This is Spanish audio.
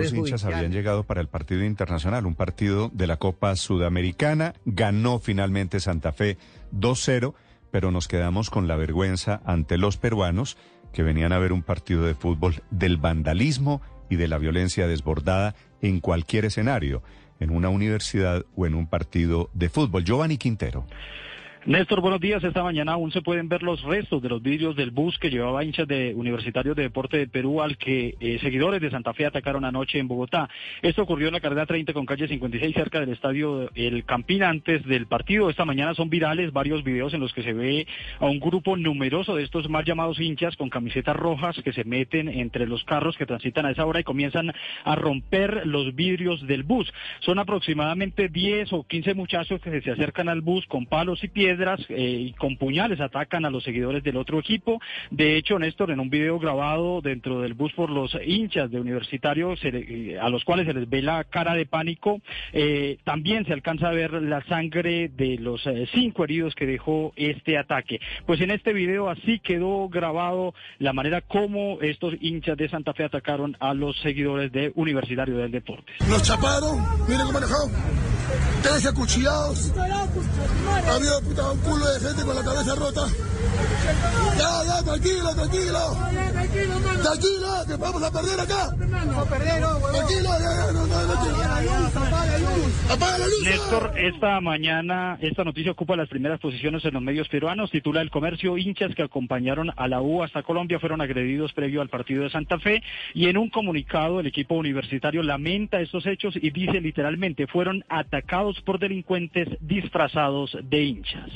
estos hinchas habían llegado para el partido internacional, un partido de la Copa Sudamericana. Ganó finalmente Santa Fe 2-0, pero nos quedamos con la vergüenza ante los peruanos que venían a ver un partido de fútbol del vandalismo y de la violencia desbordada en cualquier escenario, en una universidad o en un partido de fútbol. Giovanni Quintero. Néstor, buenos días. Esta mañana aún se pueden ver los restos de los vidrios del bus que llevaba hinchas de Universitarios de Deporte de Perú al que eh, seguidores de Santa Fe atacaron anoche en Bogotá. Esto ocurrió en la carrera 30 con calle 56 cerca del estadio El Campín antes del partido. Esta mañana son virales varios videos en los que se ve a un grupo numeroso de estos mal llamados hinchas con camisetas rojas que se meten entre los carros que transitan a esa hora y comienzan a romper los vidrios del bus. Son aproximadamente 10 o 15 muchachos que se acercan al bus con palos y piedras piedras eh, y con puñales atacan a los seguidores del otro equipo. De hecho, Néstor, en un video grabado dentro del bus por los hinchas de Universitario, eh, a los cuales se les ve la cara de pánico, eh, también se alcanza a ver la sangre de los cinco heridos que dejó este ataque. Pues en este video así quedó grabado la manera como estos hinchas de Santa Fe atacaron a los seguidores de Universitario del Deporte. Los chaparon, miren cómo manejado, tres acuchillados, había un culo de gente con la cabeza rota. Ya, ya, tranquilo, tranquilo. Tranquilo, que vamos a perder acá. Tranquilo, ya, ya, Néstor, esta mañana, esta noticia ocupa las primeras posiciones en los medios peruanos. Titula El comercio, hinchas que acompañaron a la U hasta Colombia fueron agredidos previo al partido de Santa Fe. Y en un comunicado, el equipo universitario lamenta estos hechos y dice literalmente, fueron atacados por delincuentes disfrazados de hinchas.